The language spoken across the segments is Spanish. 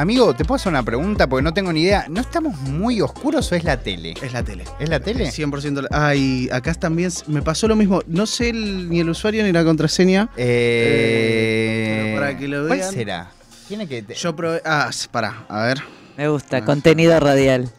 amigo, ¿te puedo hacer una pregunta? Porque no tengo ni idea. ¿No estamos muy oscuros o es la tele? Es la tele. ¿Es la tele? 100%. la- Ah, y acá también me pasó lo mismo. No sé el- ni el usuario ni la contraseña. Eh, pero para que lo ¿Cuál vean. será? Tiene que. te- Yo probé. Ah, pará, a ver. Me gusta, contenido radial.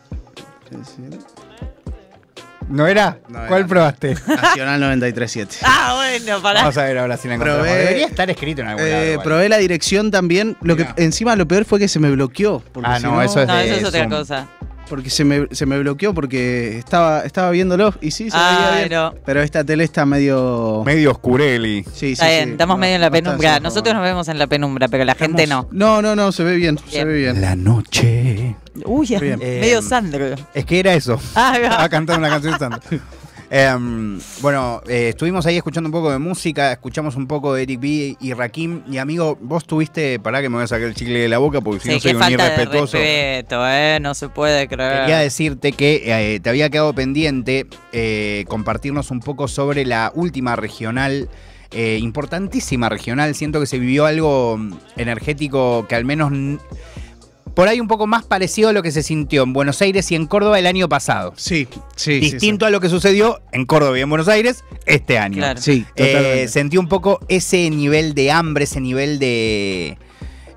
¿No era? No ¿Cuál era. probaste? Nacional 937. Ah, bueno, pará. Vamos a ver ahora si la encontramos. Probé- Debería estar escrito en algún lado. Eh, igual. probé la dirección también. Lo que Mirá. encima lo peor fue que se me bloqueó. porque Ah, si no, eso es No, de eso es otra cosa. Porque se me, se me bloqueó porque estaba, estaba viéndolo y sí, se veía Ah, bien. no. Pero esta tele está medio. Medio oscureli. Sí, sí, Está bien, sí, estamos no, medio en la no penumbra. Nosotros nos vemos en la penumbra, pero la gente no. No, no, no, se ve bien, se Bien. ve bien. La noche. Uy, Bien. medio Eh, Sandro. Es que era eso. Ah. Estaba cantando una canción de Sandro. Em, bueno, eh, estuvimos ahí escuchando un poco de música, escuchamos un poco de Eric B y Rakim. Y amigo, vos tuviste, pará que me voy a sacar el chicle de la boca porque si Sí, no soy un irrespetuoso. respeto, ¿eh? No se puede creer. Quería decirte que eh, te había quedado pendiente eh, compartirnos un poco sobre la última regional, eh, importantísima regional. Siento que se vivió algo mm, energético que al menos por ahí un poco más parecido a lo que se sintió en Buenos Aires y en Córdoba el año pasado. Sí, sí. sí, Distinto a lo que sucedió en Córdoba y en Buenos Aires este año. Claro. Sí, Eh, sentí un poco ese nivel de hambre, ese nivel de,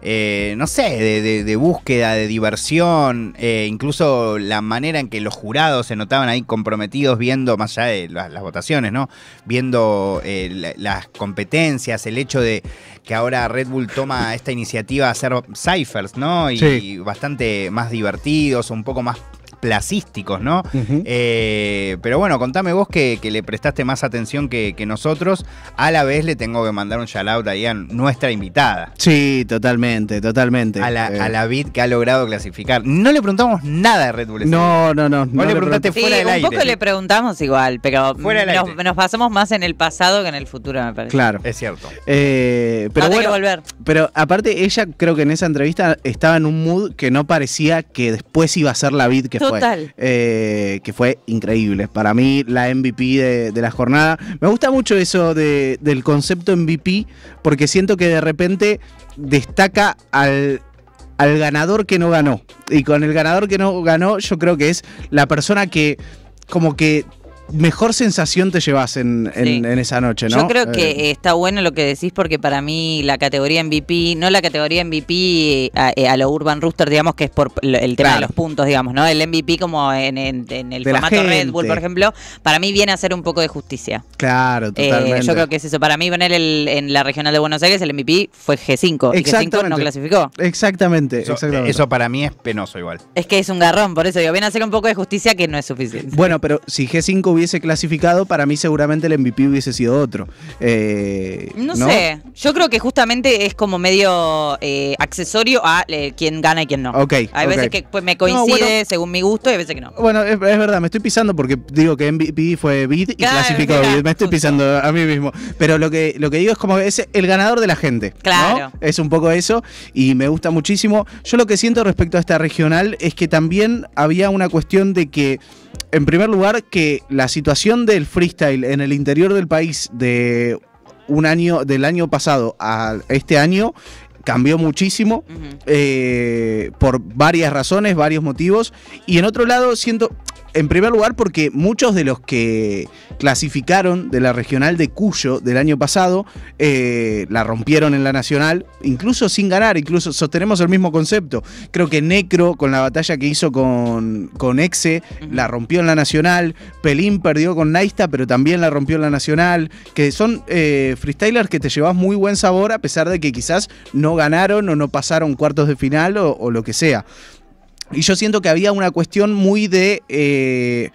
eh, no sé, de, de- de búsqueda, de diversión, eh, incluso la manera en que los jurados se notaban ahí comprometidos viendo, más allá de la- las votaciones, ¿no? Viendo eh, la- las competencias, el hecho de que ahora Red Bull toma esta iniciativa de hacer ciphers, ¿no? Y, Sí. bastante más divertidos, un poco más placísticos, ¿no? Eh, pero bueno, contame vos que, que le prestaste más atención que, que nosotros. A la vez le tengo que mandar un shout out ahí a nuestra invitada. Sí, totalmente, totalmente. A la, Eh, a la vid que ha logrado clasificar. No le preguntamos nada de Red Bull. No, no, no. Vos no le le preguntaste Sí, fuera del un aire. poco le preguntamos igual, pero Fuera del nos, aire. nos basamos más en el pasado que en el futuro, me parece. Claro. Es cierto. Eh, pero Pero bueno, que volver. pero aparte ella creo que en esa entrevista estaba en un mood que no parecía que después iba a ser la vid que Total. Eh, que fue increíble. Para mí la MVP de, de la jornada. Me gusta mucho eso de- del concepto MVP porque siento que de repente destaca al al ganador que no ganó. Y con el ganador que no ganó, yo creo que es la persona que como que mejor sensación te llevas en, en- Sí. en esa noche, ¿no? Yo creo Eh, que está bueno lo que decís porque para mí la categoría MVP, no la categoría MVP eh, a, eh, a lo Urban Rooster, digamos que es por el tema Claro. de los puntos, digamos, ¿no? El MVP como en, en- en el De formato Red Bull, por ejemplo, para mí viene a ser un poco de justicia. Claro, Eh, totalmente. yo creo que es eso. Para mí, poner el, en la regional de Buenos Aires, el MVP fue G5 y G5 no clasificó. Exactamente, Eso, exactamente. eso para mí es penoso igual. Es que es un garrón, por eso digo, viene a hacer un poco de justicia que no es suficiente. Bueno, pero si G5 hubiese clasificado, para mí seguramente el MVP hubiese sido otro. Eh, No, sé, yo creo que justamente es como medio eh, accesorio a eh, quién gana y quién no. Ok, Hay veces que pues, me coincide No, bueno. según mi gusto y hay veces que no. Bueno, es, es verdad, me estoy pisando porque digo que MVP fue Bid y Claro, clasificó Bid. Me estoy justo. pisando a mí mismo. Pero lo que, lo que digo es como es el ganador de la gente. ¿no? Claro. Es un poco eso y me gusta muchísimo. Yo lo que siento respecto a esta regional es que también había una cuestión de que, en primer lugar, que la situación del freestyle en el interior del país de un año, del año pasado a este año, cambió muchísimo eh, por varias razones, varios motivos. Y en otro lado, siento, en primer lugar, porque muchos de los que clasificaron de la regional de Cuyo del año pasado eh, la rompieron en la nacional, incluso sin ganar, incluso sostenemos el mismo concepto. Creo que Necro, con la batalla que hizo con, con Exe, la rompió en la nacional. Pelín perdió con Naista, pero también la rompió en la nacional. Que son eh, freestylers que te llevas muy buen sabor, a pesar de que quizás no ganaron o no pasaron cuartos de final o, o lo que sea. Y yo siento que había una cuestión muy de. eh,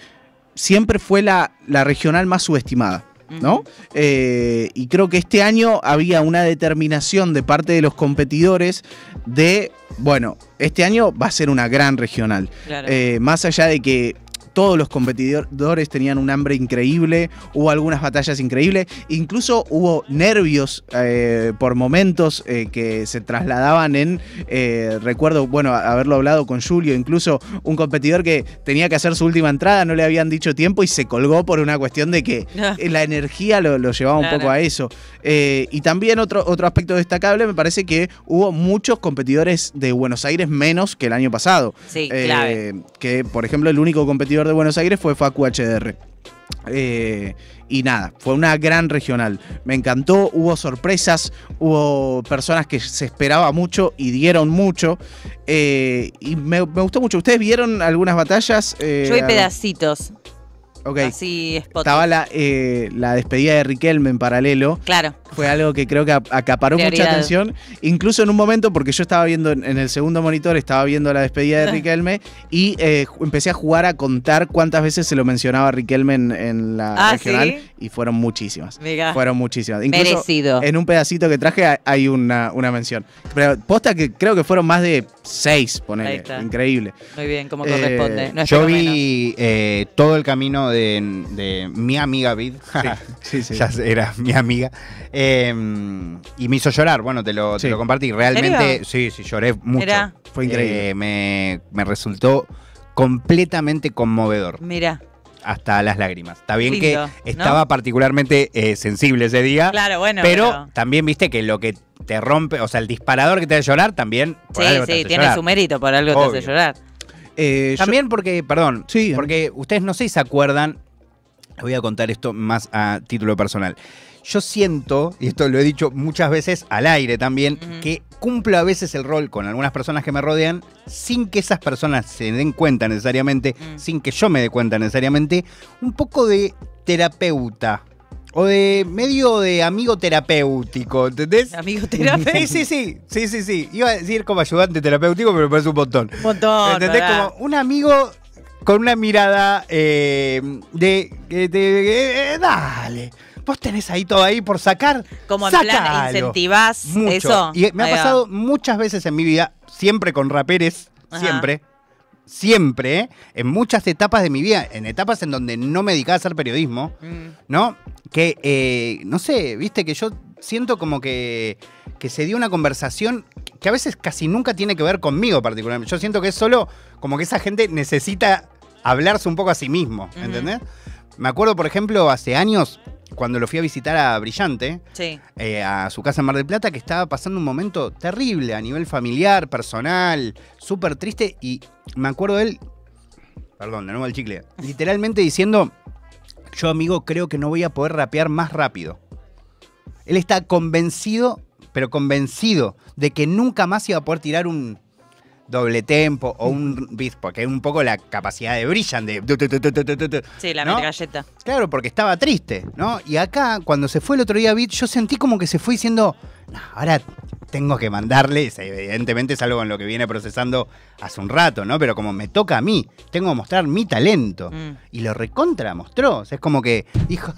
siempre fue la, la regional más subestimada. ¿no? Eh, y creo que este año había una determinación de parte de los competidores de, bueno, este año va a ser una gran regional. Claro. Eh, más allá de que todos los competidores tenían un hambre increíble, hubo algunas batallas increíbles, incluso hubo nervios eh, por momentos eh, que se trasladaban en, eh, recuerdo, bueno, haberlo hablado con Julio, incluso un competidor que tenía que hacer su última entrada, no le habían dicho tiempo y se colgó por una cuestión de que la energía lo, lo llevaba un poco a eso. Y también otro, otro aspecto destacable, me parece que hubo muchos competidores de Buenos Aires menos que el año pasado. Sí, clave. Que, por ejemplo, el único competidor de Buenos Aires fue Facu HDR. Eh, y nada, fue una gran regional. Me encantó, hubo sorpresas, hubo personas que se esperaba mucho y dieron mucho. eh, y me, me gustó mucho. ¿Ustedes vieron algunas batallas? Eh, Yo vi pedacitos. Ok. Así spot. Estaba la, eh, la despedida de Riquelme en paralelo. Claro. Fue algo que creo que ap- acaparó mucha atención. Incluso en un momento, porque yo estaba viendo en, en el segundo monitor, estaba viendo la despedida de Riquelme y eh, empecé a jugar a contar cuántas veces se lo mencionaba Riquelme en, en la Ah, regional. ¿sí? Y fueron muchísimas. Fueron muchísimas. Incluso Merecido. en un pedacito que traje hay- una, una mención. Pero posta que creo que fueron más de seis, Ahí ponele. está. Increíble. Muy bien, como Eh, corresponde. No Yo vi eh, todo el camino de, de mi amiga Vid. Sí, sí. ya era mi amiga. Eh, y me hizo llorar. Bueno, te lo, te lo compartí. Realmente, sí, sí, lloré mucho. Fue increíble. Eh, me, me resultó completamente conmovedor. Mira. Hasta las lágrimas. Está bien que estaba particularmente eh, sensible ese día. Claro, bueno. pero, también viste que lo que te rompe, o sea, el disparador que te hace llorar también. por Sí, algo te sí, hace tiene llorar. su mérito, por algo te Obvio. hace llorar. Eh, yo- También porque, perdón, Sí. porque ustedes no sé si se acuerdan, les voy a contar esto más a título personal. Yo siento, y esto lo he dicho muchas veces al aire también, que cumplo a veces el rol con algunas personas que me rodean sin que esas personas se den cuenta necesariamente, Mm. sin que yo me dé cuenta necesariamente, un poco de terapeuta. O de medio de amigo terapéutico, ¿entendés? Amigo terapeuta. Sí, sí, sí, sí, sí, sí. Iba a decir como ayudante terapéutico, pero me parece un montón. Un montón. ¿Entendés? ¿verdad? Como un amigo con una mirada eh, de. te- eh, dale. Vos tenés ahí todo ahí por sacar. Como en plan incentivás Mucho. eso. Y me ha pasado muchas veces en mi vida, siempre con raperes, Ajá. siempre. Siempre, en muchas etapas de mi vida, en etapas en donde no me dedicaba a hacer periodismo, Mm. ¿no? Que, eh, no sé, viste que yo siento como que, que se dio una conversación que a veces casi nunca tiene que ver conmigo particularmente. Yo siento que es solo como que esa gente necesita hablarse un poco a sí mismo. ¿entendés? Me acuerdo, por ejemplo, hace años, cuando lo fui a visitar a Brillante, Sí. eh, a su casa en Mar del Plata, que estaba pasando un momento terrible a nivel familiar, personal, súper triste, y me acuerdo de él, perdón, de nuevo el chicle, literalmente diciendo, yo amigo creo que no voy a poder rapear más rápido. Él está convencido, pero convencido, de que nunca más iba a poder tirar un doble tempo o un beat, porque es un poco la capacidad de brillan de... tu, tu, tu. Sí, la ¿No? metralleta. Claro, porque estaba triste, ¿no? Y acá, cuando se fue el otro día Beat, yo sentí como que se fue diciendo, no, ahora tengo que mandarle, evidentemente es algo en lo que viene procesando hace un rato, ¿no? Pero como me toca a mí, tengo que mostrar mi talento. Mm. Y lo recontra mostró. O sea, es como que dijo,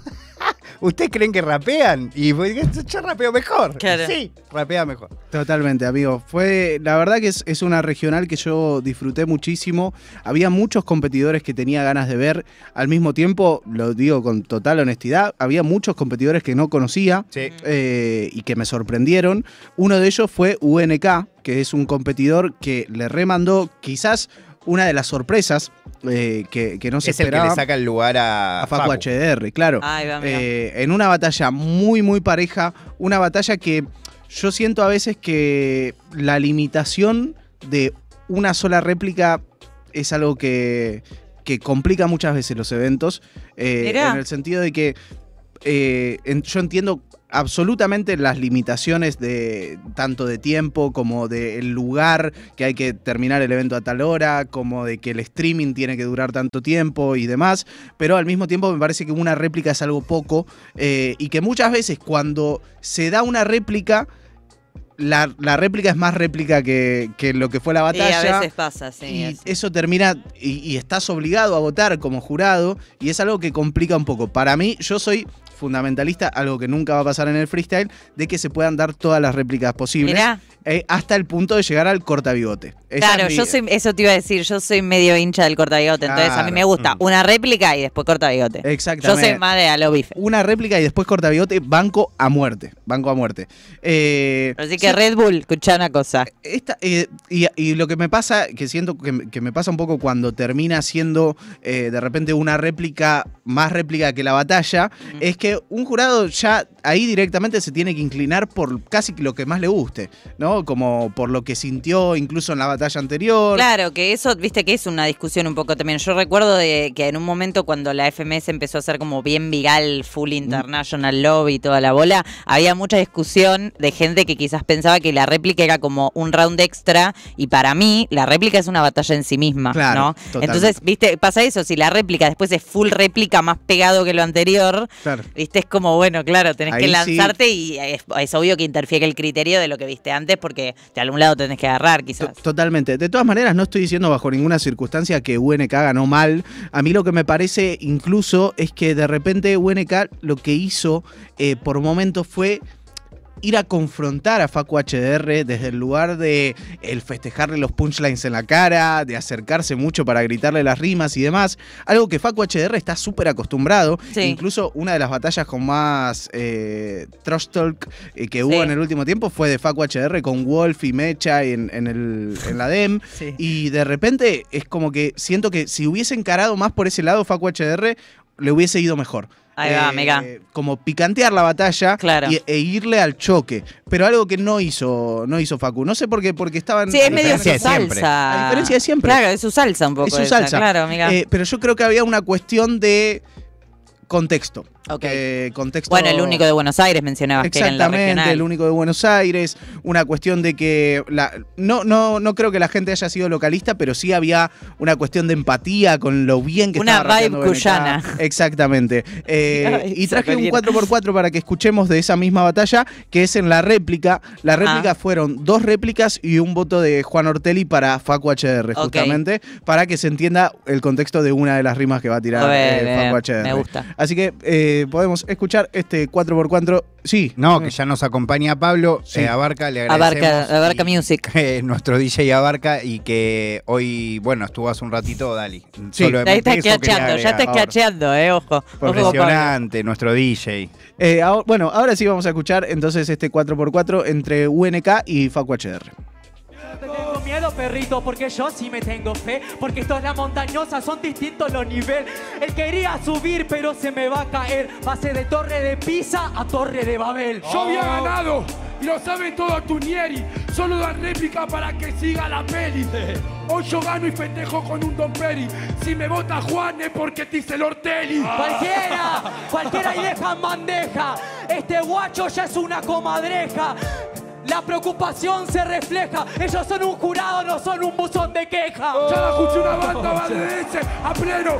¿ustedes creen que rapean? Y yo rapeo mejor. Claro. Sí, rapea mejor. Totalmente, amigo. Fue, la verdad que es, es una regional que yo disfruté muchísimo. Había muchos competidores que tenía ganas de ver. Al mismo tiempo, lo digo con total honestidad, había muchos competidores que no conocía Sí. eh, y que me sorprendieron. Uno de ellos fue UNK, que es un competidor que le remandó quizás una de las sorpresas eh, que, que no se Es el que esperaba. le saca el lugar a, a Facu HDR, claro. Ahí va. Eh, en una batalla muy, muy pareja, una batalla que yo siento a veces que la limitación de una sola réplica es algo que, que complica muchas veces los eventos, eh, en el sentido de que eh, en- yo entiendo absolutamente las limitaciones de tanto de tiempo como del lugar que hay que terminar el evento a tal hora, como de que el streaming tiene que durar tanto tiempo y demás, pero al mismo tiempo me parece que una réplica es algo poco eh, y que muchas veces cuando se da una réplica, la, la réplica es más réplica que, que lo que fue la Y batalla. a veces pasa, sí. Y así. eso termina, y, y estás obligado a votar como jurado, y es algo que complica un poco. Para mí, yo soy fundamentalista, algo que nunca va a pasar en el freestyle, de que se puedan dar todas las réplicas posibles. Mirá. eh, hasta el punto de llegar al corta bigote. Esa Claro, es mi- yo soy, eso te iba a decir, yo soy medio hincha del corta bigote, entonces a mí Claro. me gusta Mm. una réplica y después corta bigote. Yo Exactamente. soy más de a lo bife. Una réplica y después corta bigote, banco a muerte. Banco a muerte. Eh, Así que sí, Red Bull, escuchá una cosa. Esta, eh, y, y lo que me pasa, que siento que, me- que me pasa un poco cuando termina siendo eh, de repente una réplica, más réplica que la batalla, es que un jurado ya ahí directamente se tiene que inclinar por casi lo que más le guste, ¿no? Como por lo que sintió incluso en la batalla anterior. Claro, que eso, viste que es una discusión un poco también. Yo recuerdo de que en un momento cuando la FMS empezó a ser como bien viral, full international lobby toda la bola, había mucha discusión de gente que quizás pensaba que la réplica era como un round extra y para mí la réplica es una batalla en sí misma, Claro, ¿no? totalmente. Entonces, viste, pasa eso, si la réplica después es full réplica más pegado que lo anterior, Claro. Viste, es como, bueno, claro, tenés que sí. lanzarte y es, es obvio que interfiere el criterio de lo que viste antes porque de algún lado tenés que agarrar quizás. Totalmente. De todas maneras, no estoy diciendo bajo ninguna circunstancia que UNK ganó mal. A mí lo que me parece incluso es que de repente UNK lo que hizo eh, por momentos fue ir a confrontar a Facu HDR desde el lugar de el festejarle los punchlines en la cara, de acercarse mucho para gritarle las rimas y demás. Algo que Facu HDR está súper acostumbrado. Sí. Incluso una de las batallas con más eh, trash talk eh, que hubo Sí. en el último tiempo fue de Facu HDR con Wolf y Mecha en, en el, en la DEM. Sí. Y de repente es como que siento que si hubiese encarado más por ese lado Facu HDR, le hubiese ido mejor. Ahí va, mega. Como picantear la batalla Claro. y- e irle al choque. Pero algo que no hizo, no hizo Facu. No sé por qué, porque estaban. Sí, es medio su siempre. salsa. A diferencia de siempre. Claro, es su salsa un poco. Es su esa, salsa. Claro, amiga. Eh, pero yo creo que había una cuestión de contexto. Ok. Eh, contexto bueno, el único de Buenos Aires mencionabas que era en la Exactamente, regional. el único de Buenos Aires, una cuestión de que la, no, no, no creo que la gente haya sido localista, pero sí había una cuestión de empatía con lo bien que Una estaba rapeando vibe cuyana. Exactamente. Eh, Ay, y traje un Sacarina. 4x4 para que escuchemos de esa misma batalla, que es en la réplica. La réplica Ah. fueron dos réplicas y un voto de Juan Ortelli para Facu HR, justamente, para que se entienda el contexto de una de las rimas que va a tirar A ver, eh, Facu HR. me gusta. Así que eh, podemos escuchar este 4x4. Sí, No, que ya nos acompaña Pablo, Sí. eh, Abarca, le agradecemos. Abarca, Abarca y- Music. eh, nuestro DJ Abarca y que hoy, bueno, estuvo hace un ratito, Dali. Sí. Solamente Ahí está escacheando, ya está agregar. escacheando, eh, ojo. Profesionante, nuestro DJ. Eh, ahora- bueno, ahora sí vamos a escuchar entonces este 4x4 entre UNK y Facu HR. Perrito, porque yo sí me tengo fe. Porque esto es la montañosa, son distintos los niveles. Él quería subir, pero se me va a caer. Pase de torre de Pisa a torre de Babel. Yo había ganado y lo sabe todo Tunieri. Solo dan réplica para que siga la peli. Hoy yo gano y festejo con un Don Peri. Si me vota Juan es porque te hice el Ortelli. Cualquiera, cualquiera y deja en bandeja. Este guacho ya es una comadreja. La preocupación se refleja. Ellos son un jurado, no son un buzón de queja. Ya la escuché una banda va de ese a pleno.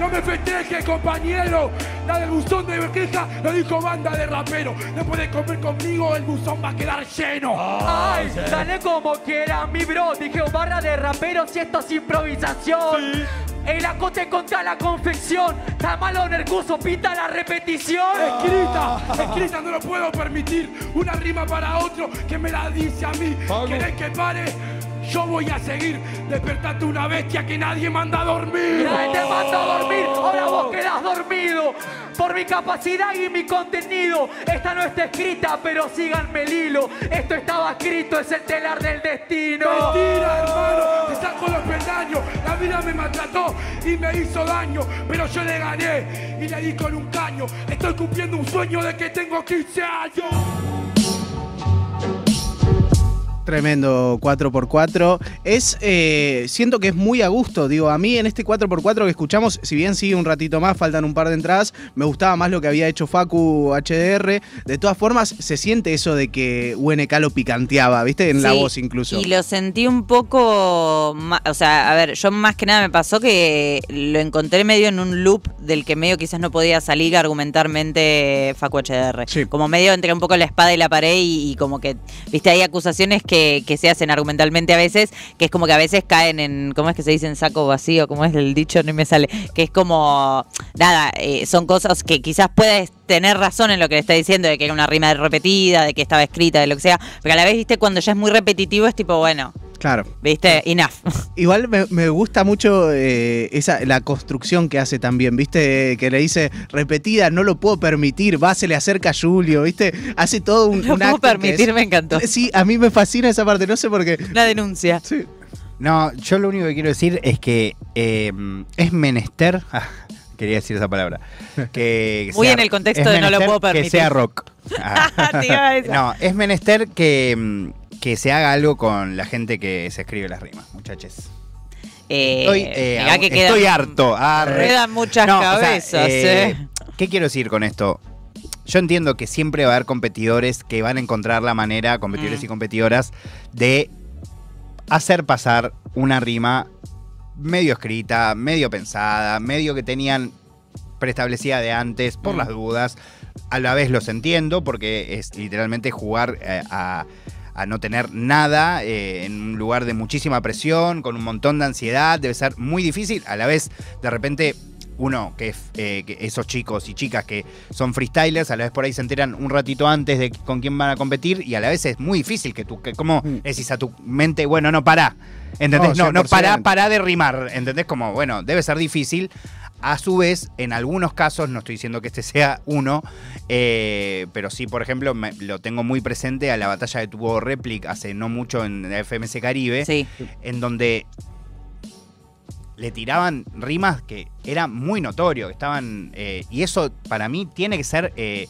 No me festeje, compañero. La del buzón de queja lo dijo banda de rapero. No puedes comer conmigo, el buzón va a quedar lleno. Ay, dale como quiera, mi bro. Dije barra de raperos y esto es improvisación. El acote contra la confección. Está malo Nercuso, pinta la repetición. Escrita, escrita no lo puedo permitir. Una rima para otro que me la dice a mí. ¿Querés que pare? Yo voy a seguir. Despertate una bestia que nadie manda a dormir. Nadie te manda a dormir, ahora vos quedás dormido. Por mi capacidad y mi contenido. Esta no está escrita, pero síganme el hilo. Esto estaba escrito, es el telar del destino. Mentira, hermano, te saco los peldaños. La vida me maltrató y me hizo daño, pero yo le gané y le di con un caño. Estoy cumpliendo un sueño de que tengo 15 años. Tremendo 4x4. Es, eh, siento que es muy a gusto. Digo, a mí en este 4x4 que escuchamos, si bien sigue un ratito más, faltan un par de entradas, me gustaba más lo que había hecho Facu HDR. De todas formas, se siente eso de que UNK lo picanteaba, ¿viste? En la voz incluso. Y lo sentí un poco, o sea, a ver, yo más que nada me pasó que lo encontré medio en un loop del que medio quizás no podía salir argumentarmente Facu HDR. Sí. Como medio entre un poco la espada y la pared y, y como que, viste, hay acusaciones que que, se hacen argumentalmente a veces, que es como que a veces caen en, ¿cómo es que se dice en saco vacío? ¿Cómo es el dicho? No me sale. Que es como, nada, eh, son cosas que quizás puedes tener razón en lo que le está diciendo, de que era una rima repetida, de que estaba escrita, de lo que sea, pero a la vez, viste, cuando ya es muy repetitivo es tipo, bueno, Claro. viste, enough. Igual me, me gusta mucho eh, esa, la construcción que hace también, ¿viste? Que le dice repetida, no lo puedo permitir, va, se le acerca a Julio, ¿viste? Hace todo un, No un puedo acto permitir, es- me encantó. Sí, a mí me fascina esa parte, no sé por qué. Una denuncia. Sí. No, yo lo único que quiero decir es que eh, es menester. ah, quería decir esa palabra. Que Muy sea- en el contexto de no lo puedo permitir. Que sea rock. Ah. No, es menester que, mm, que se haga algo con la gente que se escribe las rimas, muchachos. Eh, Estoy, eh, que estoy quedan- harto. arre. Quedan muchas No, o sea, cabezas, eh, eh. ¿Qué quiero decir con esto? Yo entiendo que siempre va a haber competidores que van a encontrar la manera, competidores Mm. y competidoras, de hacer pasar una rima medio escrita, medio pensada, medio que tenían preestablecida de antes por Mm. las dudas. A la vez los entiendo porque es literalmente jugar a, a no tener nada eh, en un lugar de muchísima presión, con un montón de ansiedad, debe ser muy difícil. A la vez, de repente, uno, que, es, eh, que esos chicos y chicas que son freestylers, a la vez por ahí se enteran un ratito antes de con quién van a competir y a la vez es muy difícil que tú, que como Mm. decís a tu mente, bueno, no, pará. ¿Entendés? No, No, no, 100%. pará, pará de rimar. ¿Entendés? Como, bueno, debe ser difícil. A su vez, en algunos casos, no estoy diciendo que este sea uno, eh, pero sí, por ejemplo, me- lo tengo muy presente a la batalla de tuvo Replic hace no mucho en la FMS Caribe, Sí. en donde le tiraban rimas que era muy notorio, que estaban. eh, y eso para mí tiene que ser eh,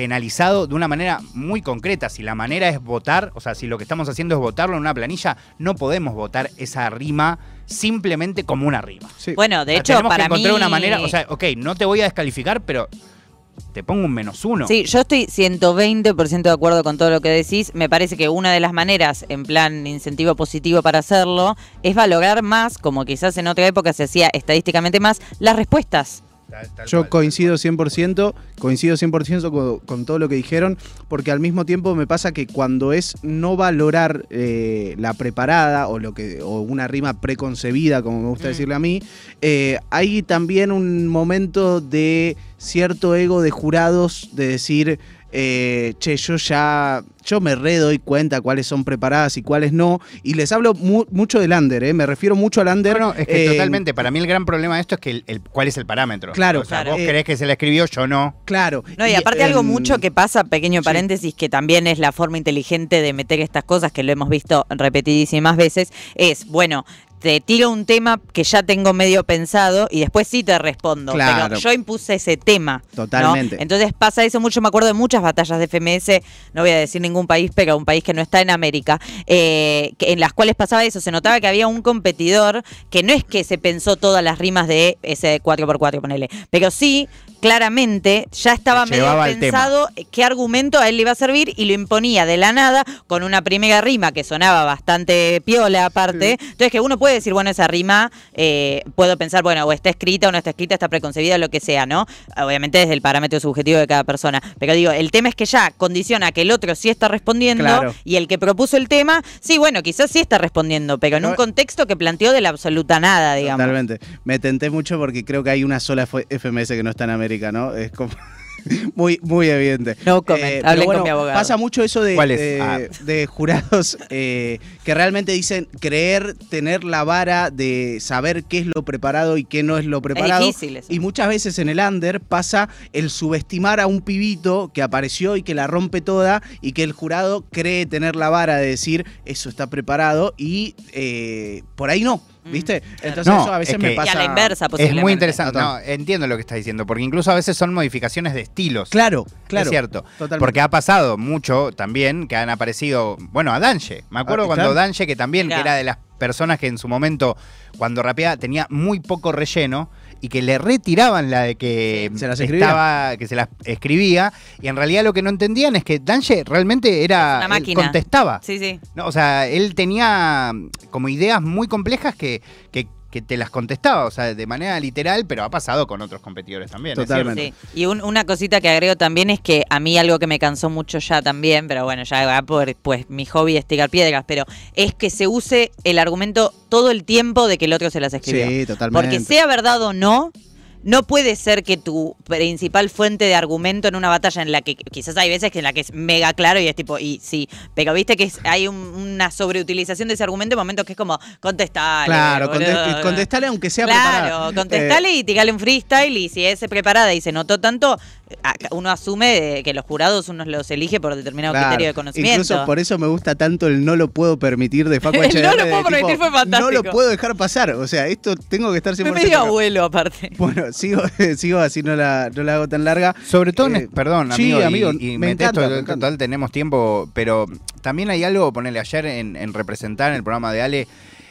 penalizado de una manera muy concreta. Si la manera es votar, o sea, si lo que estamos haciendo es votarlo en una planilla, no podemos votar esa rima simplemente como una rima. Sí. Bueno, de O sea, hecho, tenemos para que encontrar mí... una manera, o sea, ok, no te voy a descalificar, pero te pongo un menos uno. Sí, yo estoy 120% de acuerdo con todo lo que decís. Me parece que una de las maneras, en plan incentivo positivo para hacerlo, es valorar más, como quizás en otra época se hacía estadísticamente más, las respuestas. Tal- tal Yo cual. coincido 100%, coincido 100% con, con todo lo que dijeron, porque al mismo tiempo me pasa que cuando es no valorar eh, la preparada o, lo que, o una rima preconcebida, como me gusta Mm. decirle a mí, eh, hay también un momento de cierto ego de jurados de decir, eh, che, yo ya, yo me re doy cuenta cuáles son preparadas y cuáles no, y les hablo mu- mucho del under, eh, me refiero mucho al under. No, no, es que eh, totalmente. Para mí el gran problema de esto es que el, el- cuál es el parámetro. Claro, O sea, claro. vos Eh, creés que se la escribió, yo no. Claro. No, y aparte algo em, mucho que pasa, pequeño sí. paréntesis, que también es la forma inteligente de meter estas cosas, que lo hemos visto repetidísimas veces, es, bueno, te tiro un tema que ya tengo medio pensado y después sí te respondo. Claro. Pero yo impuse ese tema. ¿no? Totalmente. Entonces pasa eso mucho, me acuerdo de muchas batallas de FMS, no voy a decir ningún país, pero un país que no está en América, eh, que- en las cuales pasaba eso, se notaba que había un competidor que no es que se pensó todas las rimas de ese 4x4, ponele, pero sí, claramente, ya estaba medio pensado qué argumento a él le iba a servir y lo imponía de la nada con una primera rima que sonaba bastante piola aparte. Entonces que uno puede decir, bueno, esa rima, eh, puedo pensar, bueno, o está escrita o no está escrita, está preconcebida, lo que sea, ¿no? Obviamente desde el parámetro subjetivo de cada persona. Pero digo, el tema es que ya condiciona que el otro sí está respondiendo Claro. y el que propuso el tema, sí, bueno, quizás sí está respondiendo, pero en No, un contexto que planteó de la absoluta nada, digamos. Totalmente. Me tenté mucho porque creo que hay una sola FMS que no está en América, ¿no? Es como muy, muy evidente. No comment. Eh, Hablen pero con mi abogado. Pasa mucho eso de, ¿Cuál es? de- Ah. de jurados eh, que realmente dicen creer, tener la vara de saber qué es lo preparado y qué no es lo preparado. difícil eso. Y muchas veces en el under pasa el subestimar a un pibito que apareció y que la rompe toda y que el jurado cree tener la vara de decir eso está preparado y eh, por ahí no, ¿viste? Entonces No, eso a veces es me pasa. Y a la inversa, Es muy interesante. No, entiendo lo que estás diciendo, porque incluso a veces son modificaciones de estilos. Claro, claro. Es cierto. Totalmente. Porque ha pasado mucho también que han aparecido, bueno, a Danje. Me acuerdo Ah, cuando claro. Danje, que también Mirá. que era de las personas que en su momento, cuando rapeaba, tenía muy poco relleno y que le retiraban la de que Se las escribía. estaba, que se las escribía, y en realidad lo que no entendían es que Danje realmente era una él máquina. contestaba. Sí, sí. No, o sea, él tenía como ideas muy complejas que, que que te las contestaba, o sea, de manera literal, pero ha pasado con otros competidores también. es Totalmente. cierto. Sí. Y un- una cosita que agrego también es que a mí algo que me cansó mucho ya también, pero bueno, ya va por pues mi hobby es tirar piedras, pero es que se use el argumento todo el tiempo de que el otro se las escribió. Sí, totalmente. Porque sea verdad o no, no puede ser que tu principal fuente de argumento en una batalla en la que quizás hay veces que en la que es mega claro y es tipo, y sí, pero viste que es- hay un- una sobreutilización de ese argumento en momentos que es como, contestale. Claro, boludo". conte- contestale aunque sea Claro, preparada. contestale y tirale un freestyle y si es preparada y se notó tanto, uno asume que los jurados uno los elige por determinado Claro. criterio de conocimiento. Incluso por eso me gusta tanto el no lo puedo permitir de Facu HDR. no lo puedo permitir fue No lo fantástico. puedo dejar pasar. O sea, esto tengo que estar 100% medio abuelo aparte. Bueno, sigo, sigo así, no la, no la hago tan larga. Sobre todo, en- Eh, perdón, sí, amigo, y- amigo, y, me metés encanta, me encanta. total tenemos tiempo, pero también hay algo, ponerle ayer en, en representar en el programa de Ale,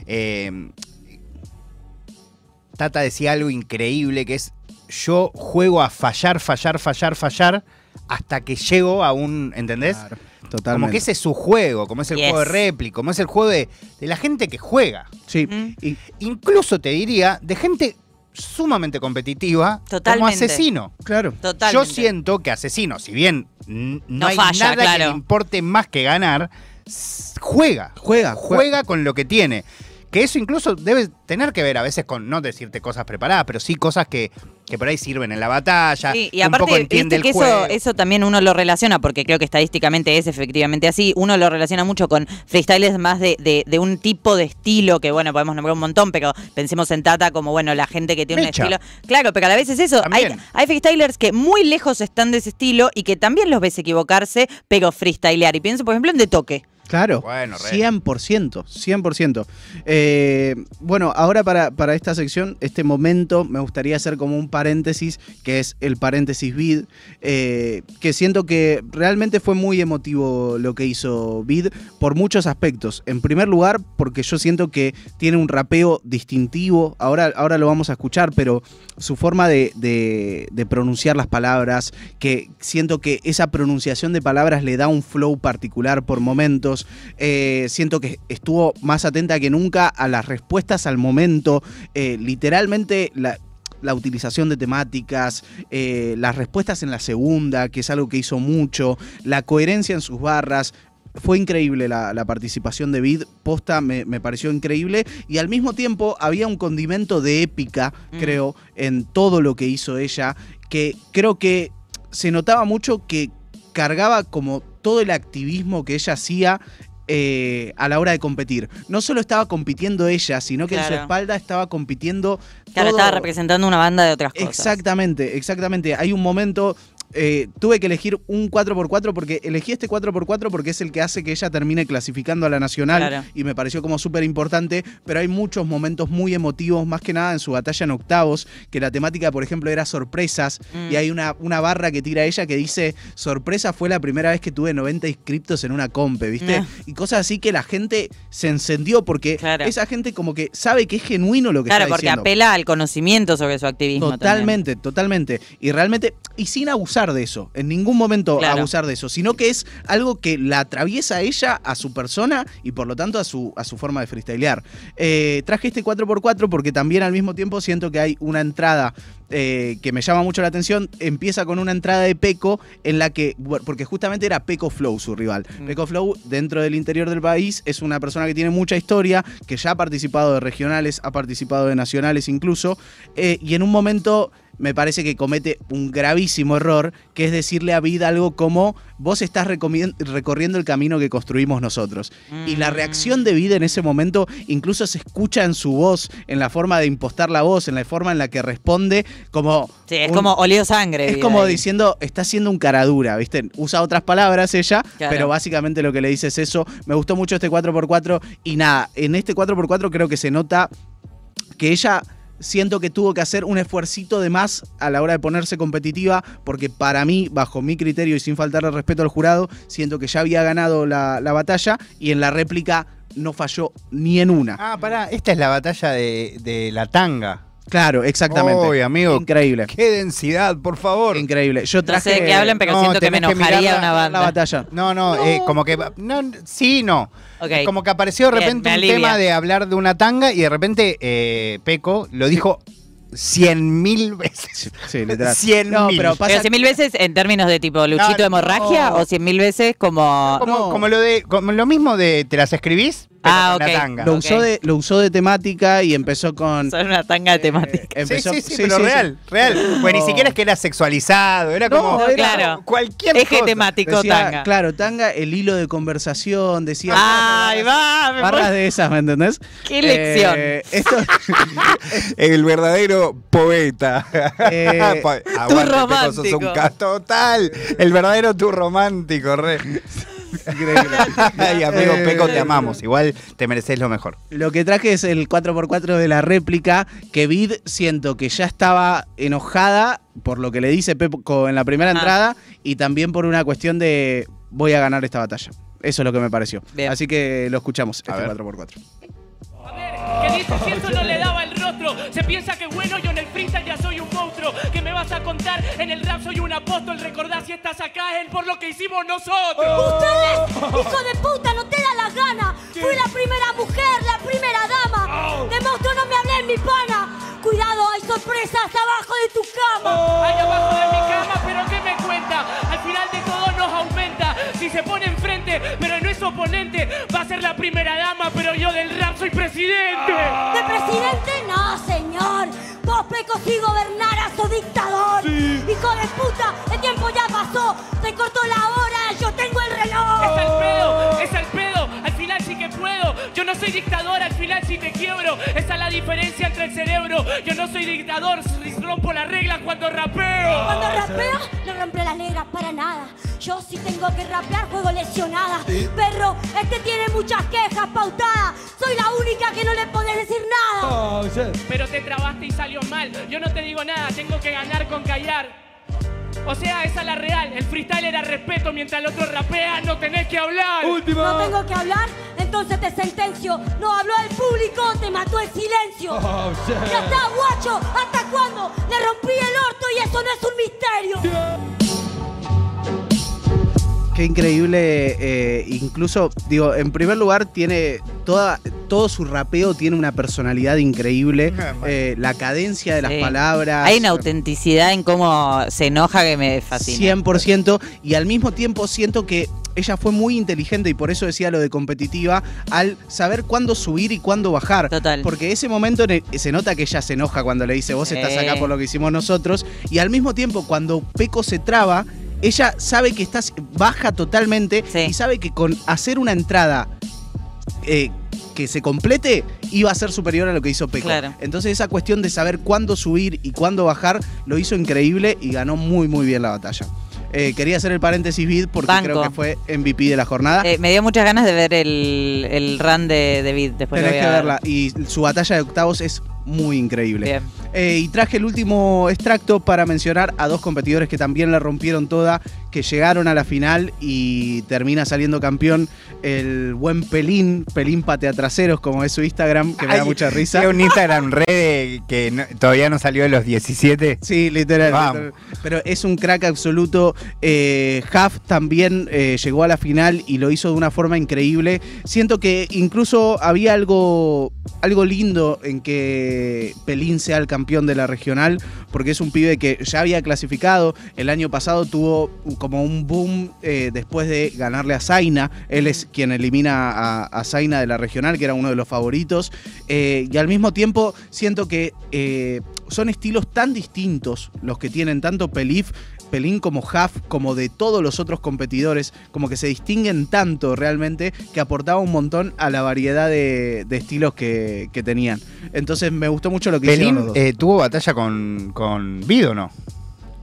eh, Tata decía algo increíble que es yo juego a fallar, fallar, fallar, fallar hasta que llego a un, ¿entendés? Claro, totalmente. Como que ese es su juego, como es el Yes. juego de réplica, como es el juego de, de la gente que juega. Sí, Mm. y- Incluso te diría, de gente sumamente competitiva como asesino. claro. Totalmente. Yo siento que Asesino, si bien no, No hay falla, nada que le importe más que ganar, juega. Juega, Juega con lo que tiene. Que eso incluso debe tener que ver a veces con no decirte cosas preparadas, pero sí cosas que, que por ahí sirven en la batalla. Sí, y que un poco aparte, entiende el que juego. eso, eso también uno lo relaciona, porque creo que estadísticamente es efectivamente así, uno lo relaciona mucho con freestyles más de, de, de un tipo de estilo, que bueno, podemos nombrar un montón, pero pensemos en Tata como, bueno, la gente que tiene Mecha. un estilo. Claro, pero a la vez es eso, hay, hay freestylers que muy lejos están de ese estilo y que también los ves equivocarse, pero freestylear. Y pienso, por ejemplo, en De Toque. Claro, Bueno, re. 100%, 100%. Eh, bueno, ahora para, para esta sección, este momento, me gustaría hacer como un paréntesis, que es el paréntesis Vid, eh, que siento que realmente fue muy emotivo lo que hizo Vid por muchos aspectos. En primer lugar, porque yo siento que tiene un rapeo distintivo, ahora, ahora lo vamos a escuchar, pero su forma de, de- de pronunciar las palabras, que siento que esa pronunciación de palabras le da un flow particular por momentos. Eh, siento que estuvo más atenta que nunca a las respuestas al momento. Eh, literalmente la, la utilización de temáticas, eh, las respuestas en la segunda, que es algo que hizo mucho, la coherencia en sus barras. Fue increíble la, la participación de Vid, posta me, me pareció increíble y al mismo tiempo había un condimento de épica, Mm. creo, en todo lo que hizo ella, que creo que se notaba mucho que cargaba como todo el activismo que ella hacía eh, a la hora de competir. No solo estaba compitiendo ella, sino que en su espalda estaba compitiendo Claro, todo- estaba representando una banda de otras cosas. Exactamente, exactamente. Hay un momento. Eh, tuve que elegir un 4x4 porque elegí este 4x4 porque es el que hace que ella termine clasificando a la nacional Claro. y me pareció como súper importante, pero hay muchos momentos muy emotivos, más que nada en su batalla en octavos, que la temática, por ejemplo, era sorpresas Mm. y hay una, una barra que tira ella que dice, sorpresa fue la primera vez que tuve 90 inscriptos en una compe, ¿viste? Y cosas así que la gente se encendió porque Claro. esa gente como que sabe que es genuino lo que Claro, está porque diciendo. apela al conocimiento sobre su activismo. también. Totalmente, totalmente. Y realmente, y sin abusar de eso, en ningún momento Claro. abusar de eso, sino que es algo que la atraviesa a ella, a su persona y por lo tanto a su, a su forma de freestylear. Eh, traje este 4x4 porque también al mismo tiempo siento que hay una entrada eh, que me llama mucho la atención. Empieza con una entrada de Peco en la que, porque justamente era Peco Flow su rival. Mm. Peco Flow, dentro del interior del país, es una persona que tiene mucha historia, que ya ha participado de regionales, ha participado de nacionales incluso, eh, y en un momento me parece que comete un gravísimo error, que es decirle a Vid algo como, vos estás recorriendo el camino que construimos nosotros. Y la reacción de Vid en ese momento incluso se escucha en su voz, en la forma de impostar la voz, en la forma en la que responde, como... Sí, es un- como olió sangre. es vida como ahí. diciendo, está haciendo un caradura, ¿viste? Usa otras palabras ella, Claro. pero básicamente lo que le dice es eso. Me gustó mucho este 4x4 y nada, en este 4x4 creo que se nota que ella siento que tuvo que hacer un esfuercito de más a la hora de ponerse competitiva, porque para mí, bajo mi criterio y sin faltarle respeto al jurado, siento que ya había ganado la, la batalla y en la réplica no falló ni en una. Ah, pará, esta es la batalla de, de la tanga. Claro, exactamente. Amigo. Increíble. Qué densidad, por favor. Increíble. Yo No traje sé de qué hablan, pero No, siento que me que enojaría una la batalla. No, no, eh, como que. No, sí, no. Como que apareció de repente un tema de hablar de una tanga y de repente eh, Peco lo dijo cien mil veces. Sí, literal. Cien No, mil. pero pasa Pero cien mil veces en términos de tipo Luchito no. hemorragia o cien mil veces como... como, no. como lo de como lo mismo de te las escribís pero Ah, ok. tanga. lo, usó de, lo usó de temática y empezó con. Son una tanga de temática. eh, empezó- sí, sí, sí, pero real, real. Pues ni siquiera es que era sexualizado, era No, como era- claro. cualquier Eje cosa. temático Decía, tanga. Claro, tanga, el hilo de conversación, decía. Ay, va, me Barras de esas, ¿me entendés? Qué lección. Eh, esto, El verdadero poeta. Eh, aguante, Peco, sos un romántico. total. El verdadero tú romántico, re. Increíble. Ay, amigo Eh, Peco, te amamos. Igual te mereces lo mejor. Lo que traje es el 4x4 de la réplica, que Vid siento que ya estaba enojada por lo que le dice Pepo en la primera Ah. entrada y también por una cuestión de voy a ganar esta batalla. Eso es lo que me pareció. Bien. Así que lo escuchamos, A este ver. 4x4. A ver, que dice si eso no le daba el rostro Se piensa que bueno, yo en el freestyle ya soy un monstruo Que me vas a contar, en el rap soy un apóstol Recordá si estás acá es por lo que hicimos nosotros Ustedes, hijo de puta, no te da la gana. Fui la primera mujer, la primera dama. De monstruo no me hablé, mi pana. Cuidado, hay sorpresas abajo de tu cama. Ahí abajo de mi cama, pero ¿qué me cuenta? Al final de todo nos aumenta Si se pone enfrente, pero no es oponente Va a ser la primera dama, Vos, Peco, si gobernaras, sos dictador. Hijo de puta, el tiempo ya pasó. Se cortó la hora, yo tengo el reloj. Es al pedo, es al pedo, al final sí que puedo. Yo no soy dictador, al final sí te quiebro. Esa es la diferencia entre el cerebro. Yo no soy dictador, rompo las reglas cuando rapeo. Cuando rapeo, no rompe las negras para nada. Yo sí tengo que rapear, juego lesionada. Perro, este tiene muchas quejas pautadas. Soy la única que no le podés decir nada. Pero te trabaste y salió mal. Yo no te digo nada, tengo que ganar con callar. O sea, esa es la real. El freestyle era respeto mientras el otro rapea, no tenés que hablar. No tengo que hablar, entonces te sentencio. No habló el público, te mató el silencio. Ya está, guacho, ¿hasta cuándo? Le rompí el orto y eso no es un misterio. Qué increíble, eh, incluso, digo, en primer lugar tiene toda, todo su rapeo tiene una personalidad increíble, Ah, eh, la cadencia de las Sí. palabras. Hay una autenticidad en cómo se enoja que me fascina. 100% y al mismo tiempo siento que ella fue muy inteligente y por eso decía lo de competitiva al saber cuándo subir y cuándo bajar. Total. Porque ese momento se nota que ella se enoja cuando le dice vos estás acá por lo que hicimos nosotros y al mismo tiempo cuando Peco se traba, ella sabe que estás baja totalmente Sí. y sabe que con hacer una entrada eh, que se complete iba a ser superior a lo que hizo Peco. Claro. Entonces esa cuestión de saber cuándo subir y cuándo bajar lo hizo increíble y ganó muy muy bien la batalla. Eh, quería hacer el paréntesis vid porque Banco. creo que fue MVP de la jornada. Eh, me dio muchas ganas de ver el, el run de, de después. Tenés que verla. Y su batalla de octavos es muy increíble. Bien. Eh, y traje el último extracto para mencionar a dos competidores que también la rompieron toda, que llegaron a la final y termina saliendo campeón el buen Pelín, Pelín Patea Traseros, como es su Instagram, que me da mucha risa. Tiene un Instagram red que no- todavía no salió de los 17. Sí, literal. Pero es un crack absoluto. Eh, Huff también eh, llegó a la final y lo hizo de una forma increíble. Siento que incluso había algo, algo lindo en que Pelín sea el campeón de la regional, porque es un pibe que ya había clasificado. El año pasado tuvo como un boom eh, después de ganarle a Zaina. Él es quien elimina a, Zaina de la regional, que era uno de los favoritos. Eh, y al mismo tiempo siento que eh, son estilos tan distintos los que tienen tanto Pelif, Pelín como Huff, como de todos los otros competidores, como que se distinguen tanto realmente que aportaba un montón a la variedad de, de estilos que, que tenían. Entonces me gustó mucho lo que hicieron los Pelín dos. eh, tuvo batalla con, con Vido, ¿no?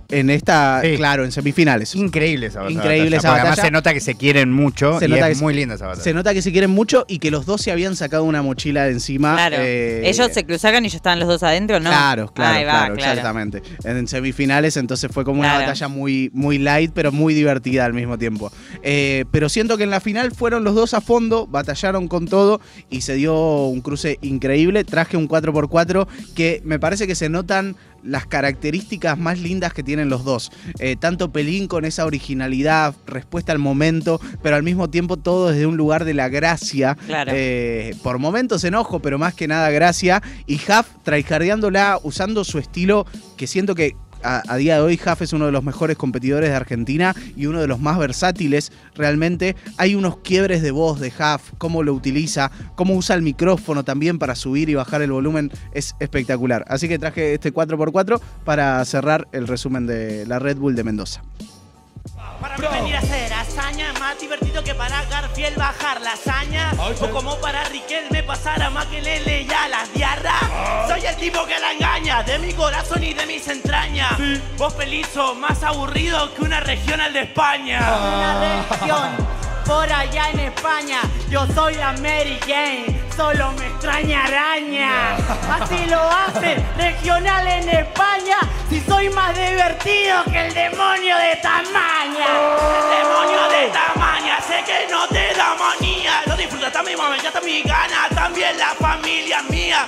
En esta, Sí. claro, en semifinales. Increíble esa batalla. Increíble esa porque Además batalla. se nota que se quieren mucho Se y nota es que muy linda esa batalla. Se nota que se quieren mucho y que los dos se habían sacado una mochila de encima. Claro. eh, Ellos se cruzaron y ya estaban los dos adentro, ¿no? Claro, claro, va, claro, exactamente. En semifinales, entonces fue como una batalla muy, muy light, pero muy divertida al mismo tiempo. Eh, pero siento que en la final fueron los dos a fondo, batallaron con todo y se dio un cruce increíble. Traje un 4x4 que me parece que se notan las características más lindas que tienen los dos. Eh, tanto Pelín con esa originalidad, respuesta al momento, pero al mismo tiempo todo desde un lugar de la gracia. Claro. Eh, por momentos enojo, pero más que nada gracia. Y Huff tryhardeándola, usando su estilo, que siento que a, día de hoy Huff es uno de los mejores competidores de Argentina y uno de los más versátiles. Realmente hay unos quiebres de voz de Huff, cómo lo utiliza, cómo usa el micrófono también para subir y bajar el volumen. Es espectacular. Así que traje este 4x4 para cerrar el resumen de la Red Bull de Mendoza. Para venir a hacer hazaña que para Garfield bajar la hazaña. O como para Riquelme pasar a Maquelele ya las diarras. Soy el tipo que la engaña, de mi corazón y de mis entrañas. Vos pelizo, más aburrido que una regional de España. Una región por allá en España. Yo soy American, solo me extraña araña. Así lo hacen regional en España. Si soy más divertido que el demonio de tamaña. El demonio de tamaña, que no te da manía. Lo disfruta también, mami, ya está mi gana, también la familia mía.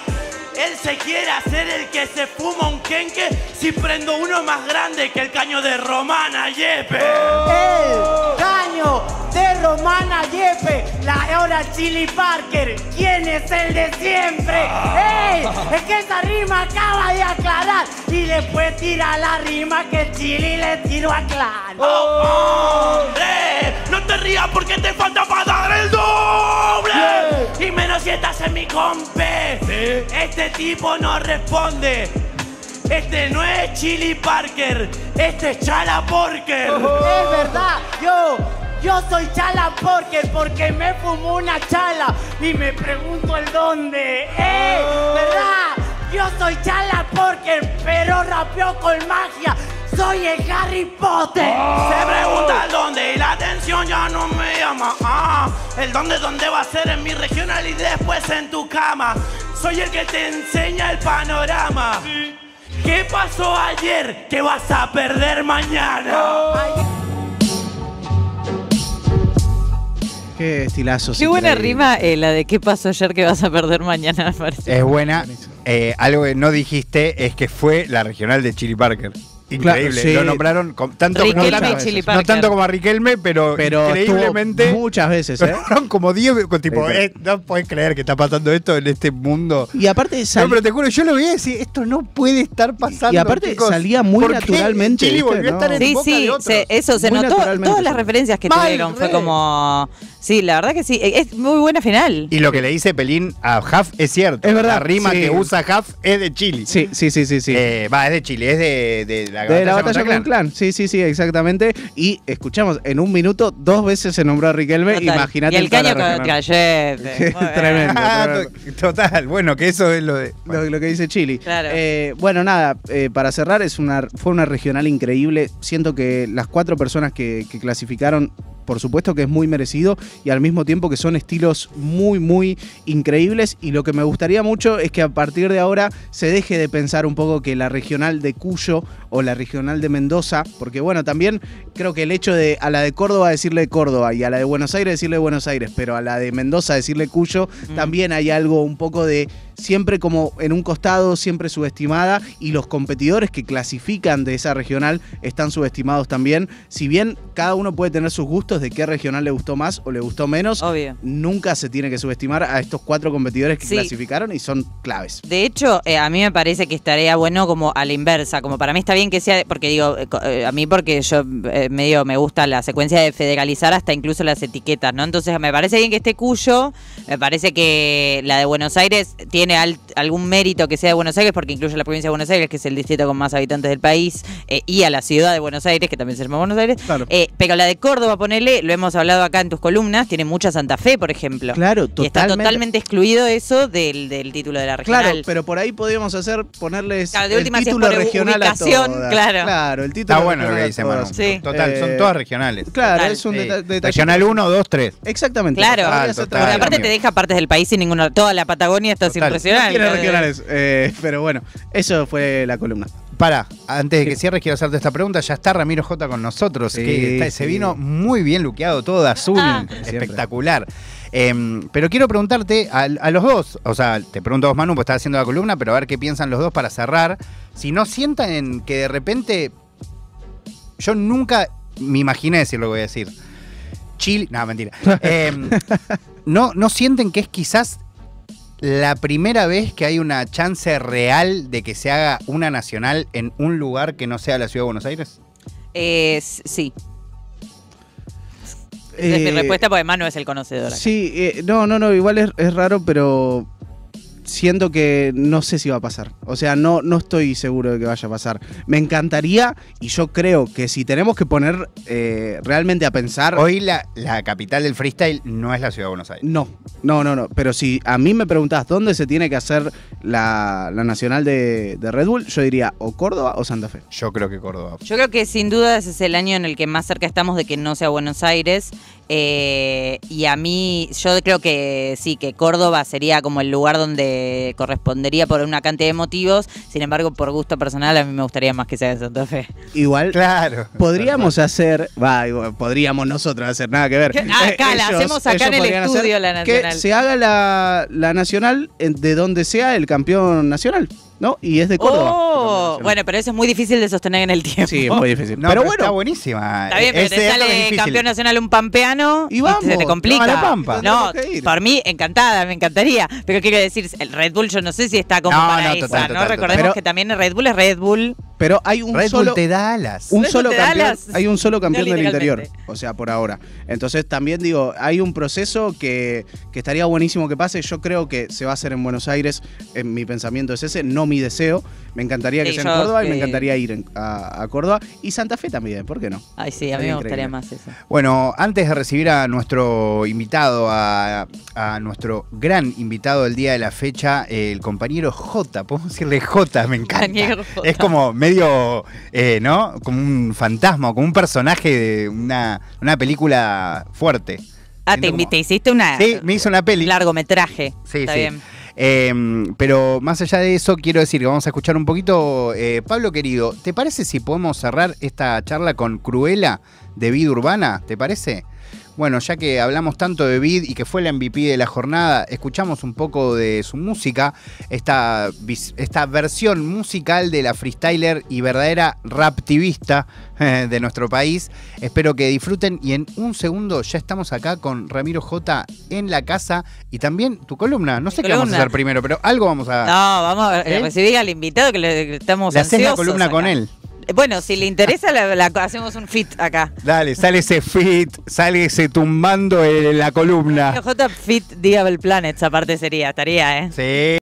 Él se quiere hacer el que se fuma un kenque si prendo uno más grande que el caño de Romana Yepe. El caño de Romana Yepe, la hora Chili Parker. ¿Quién es el de siempre? ¡Ey! Es que esa rima acaba de aclarar. Y después tira la rima que Chili le tiró a Claro. ¡Oh, hombre! Te rías porque te falta para dar el doble. Y menos si estás en mi compe. Este tipo no responde. Este no es Chili Parker, este es Chala Porker. Es verdad, yo, yo soy Chala Porker porque me fumo una chala y me pregunto el dónde. ¡Eh! ¿Verdad? Yo soy Chala Porker, pero rapeo con magia. Soy el Harry Potter. Se pregunta el dónde y la atención ya no me llama. Ah, el dónde, dónde va a ser en mi regional y después en tu cama. Soy el que te enseña el panorama. ¿Qué pasó ayer que vas a perder mañana? Qué estilazo. Qué buena rima eh, la de qué pasó ayer que vas a perder mañana, me parece. Es buena. Eh, algo que no dijiste es que fue la regional de Chili Parker. Increíble. Claro, sí. Lo nombraron com- tanto, Riquelme no, tanto- Chili no Parker. tanto como a Riquelme, pero, Pero increíblemente. muchas veces, lo ¿eh? nombraron como 10 ve- con tipo, Sí, sí. eh, no puedes creer que está pasando esto en este mundo. Y aparte No, sal- pero te juro, yo lo vi y decir, esto no puede estar pasando. Y aparte chicos. salía muy ¿Por qué naturalmente, Chili ¿viste? volvió a estar No. en Sí, boca sí, de otros. se- eso se Muy notó. Todas las referencias que Mal, tuvieron fue como. Sí, la verdad que sí. eh, Es muy buena final. Y lo que le dice Pelín a Huff es cierto. Es verdad, La rima sí. que usa Huff es de Chile. Sí, sí, sí, sí, sí. Eh, va, es de Chile, es de, de la de la batalla con el clan. Sí, sí, sí, exactamente. Y escuchamos, en un minuto, dos veces se nombró a Riquelme. Imagínate Y el la caño con. Cayete. Tremendo. Tremendo. to- total, bueno, que eso es lo de. Lo, lo que dice Chili. Claro. Eh, bueno, nada, eh, para cerrar, es una, fue una regional increíble. Siento que las cuatro personas que, que clasificaron, por supuesto que es muy merecido y al mismo tiempo que son estilos muy, muy increíbles. Y lo que me gustaría mucho es que a partir de ahora se deje de pensar un poco que la regional de Cuyo o la regional de Mendoza, porque bueno, también creo que el hecho de a la de Córdoba decirle Córdoba y a la de Buenos Aires decirle Buenos Aires, pero a la de Mendoza decirle Cuyo, Mm. también hay algo un poco de siempre como en un costado, siempre subestimada, y los competidores que clasifican de esa regional están subestimados también. Si bien cada uno puede tener sus gustos de qué regional le gustó más o le gustó menos, Obvio. nunca se tiene que subestimar a estos cuatro competidores que Sí. clasificaron y son claves. De hecho, eh, a mí me parece que estaría bueno como a la inversa, como para mí está bien que sea, porque digo, eh, eh, a mí porque yo eh, medio me gusta la secuencia de federalizar hasta incluso las etiquetas, ¿no? Entonces me parece bien que esté Cuyo, me parece que la de Buenos Aires tiene tiene al- algún mérito que sea de Buenos Aires, porque incluye a la provincia de Buenos Aires, que es el distrito con más habitantes del país, eh, y a la ciudad de Buenos Aires, que también se llama Buenos Aires. Claro. Eh, pero la de Córdoba, ponele, lo hemos hablado acá en tus columnas, tiene mucha Santa Fe, por ejemplo. Claro, Y está totalmente. totalmente excluido eso del, del título de la regional. Claro, pero por ahí podríamos hacer, ponerles Claro, de el última, si es título por u- regional ubicación, a todas. claro. Claro, el título Está bueno lo que dice Manu. Sí. Total, Eh, son todas regionales. Claro, Total. es un Sí. detalle. Regional 1, 2, 3. Exactamente. Claro. Total, total. Aparte te deja partes del país sin ninguna. Toda la Patagonia está sin Regionales, eh, pero bueno, eso fue la columna. Para, antes de que cierres, quiero hacerte esta pregunta. Ya está Ramiro J con nosotros, Sí, que está- se vino muy bien luqueado, todo de azul, Ah. espectacular. Em, pero quiero preguntarte a, a los dos, o sea, te pregunto a vos, Manu, pues estás haciendo la columna, pero a ver qué piensan los dos para cerrar. Si no sientan en que de repente. Yo nunca me imaginé decir lo que voy a decir. Chile. No, mentira. Em, no, ¿No sienten que es quizás la primera vez que hay una chance real de que se haga una nacional en un lugar que no sea la ciudad de Buenos Aires? Eh, sí. Es mi Eh, respuesta porque Manu es el conocedor. acá. Sí, eh, no, no, no, igual es, es raro, pero siento que no sé si va a pasar. O sea, no, no estoy seguro de que vaya a pasar. Me encantaría, y yo creo que si tenemos que poner eh, realmente a pensar. Hoy la, la capital del freestyle no es la ciudad de Buenos Aires. No, no, no, no. Pero si a mí me preguntás dónde se tiene que hacer la, la nacional de, de Red Bull, yo diría o Córdoba o Santa Fe. Yo creo que Córdoba. Yo creo que sin duda ese es el año en el que más cerca estamos de que no sea Buenos Aires. Eh, y a mí, yo creo que sí, que Córdoba sería como el lugar donde correspondería por una cantidad de motivos. Sin embargo, por gusto personal, a mí me gustaría más que sea de Santa Fe. Igual Claro. podríamos hacer, va, igual, podríamos nosotros hacer nada que ver. ¿Qué? Ah, acá, la hacemos acá en el estudio, la Que nacional. se haga la, la nacional en- de donde sea el campeón nacional, ¿no? Y es de Córdoba. Oh, bueno, pero eso es muy difícil de sostener en el tiempo. Sí, es muy difícil. No, pero, pero bueno, está buenísima. Está bien, pero te sale campeón nacional un pampeano Y y, vamos, se te complica. no, a la Pampa. No, por mí, encantada, me encantaría. Pero quiero decir, el Red Bull yo no sé si está como No, para no, esa, total, ¿no? total, Recordemos total. que también el Red Bull es Red Bull. pero hay un Red solo Bull te da alas. un Red solo campeón, hay un solo campeón No, del interior, o sea, por ahora. Entonces también digo, hay un proceso que, que estaría buenísimo que pase. Yo creo que se va a hacer en Buenos Aires. En mi pensamiento es ese, no mi deseo. Me encantaría que Sí, sea en Córdoba y me encantaría ir en- a, a Córdoba y Santa Fe también, ¿por qué no? Ay, sí, a mí me gustaría increíble. más eso. Bueno, antes de recibir a nuestro invitado, a, a nuestro gran invitado del día de la fecha, el compañero J, podemos decirle J, me encanta. J. Es como medio, eh, ¿no? Como un fantasma, como un personaje de una, una película fuerte. Ah, te, como- te hiciste una, Sí, me hizo una peli. largometraje. Sí, Está sí. bien. Eh, pero más allá de eso, quiero decir que vamos a escuchar un poquito. eh, Pablo querido, ¿te parece si podemos cerrar esta charla con Cruela de Vida Urbana? ¿Te parece? Bueno, ya que hablamos tanto de Vid y que fue la MVP de la jornada, escuchamos un poco de su música, esta, esta versión musical de la freestyler y verdadera raptivista eh, de nuestro país. Espero que disfruten y en un segundo ya estamos acá con Ramiro J en la casa y también tu columna. No sé qué vamos a hacer primero, pero algo vamos a... No, vamos a ¿Eh? recibir al invitado que le, estamos Le haces la columna acá. con él. Bueno, si le interesa, la, la- hacemos un fit acá. Dale, sale ese fit, sale ese tumbando en la columna. J Fit Diable Planets, aparte sería, estaría, ¿eh? Sí.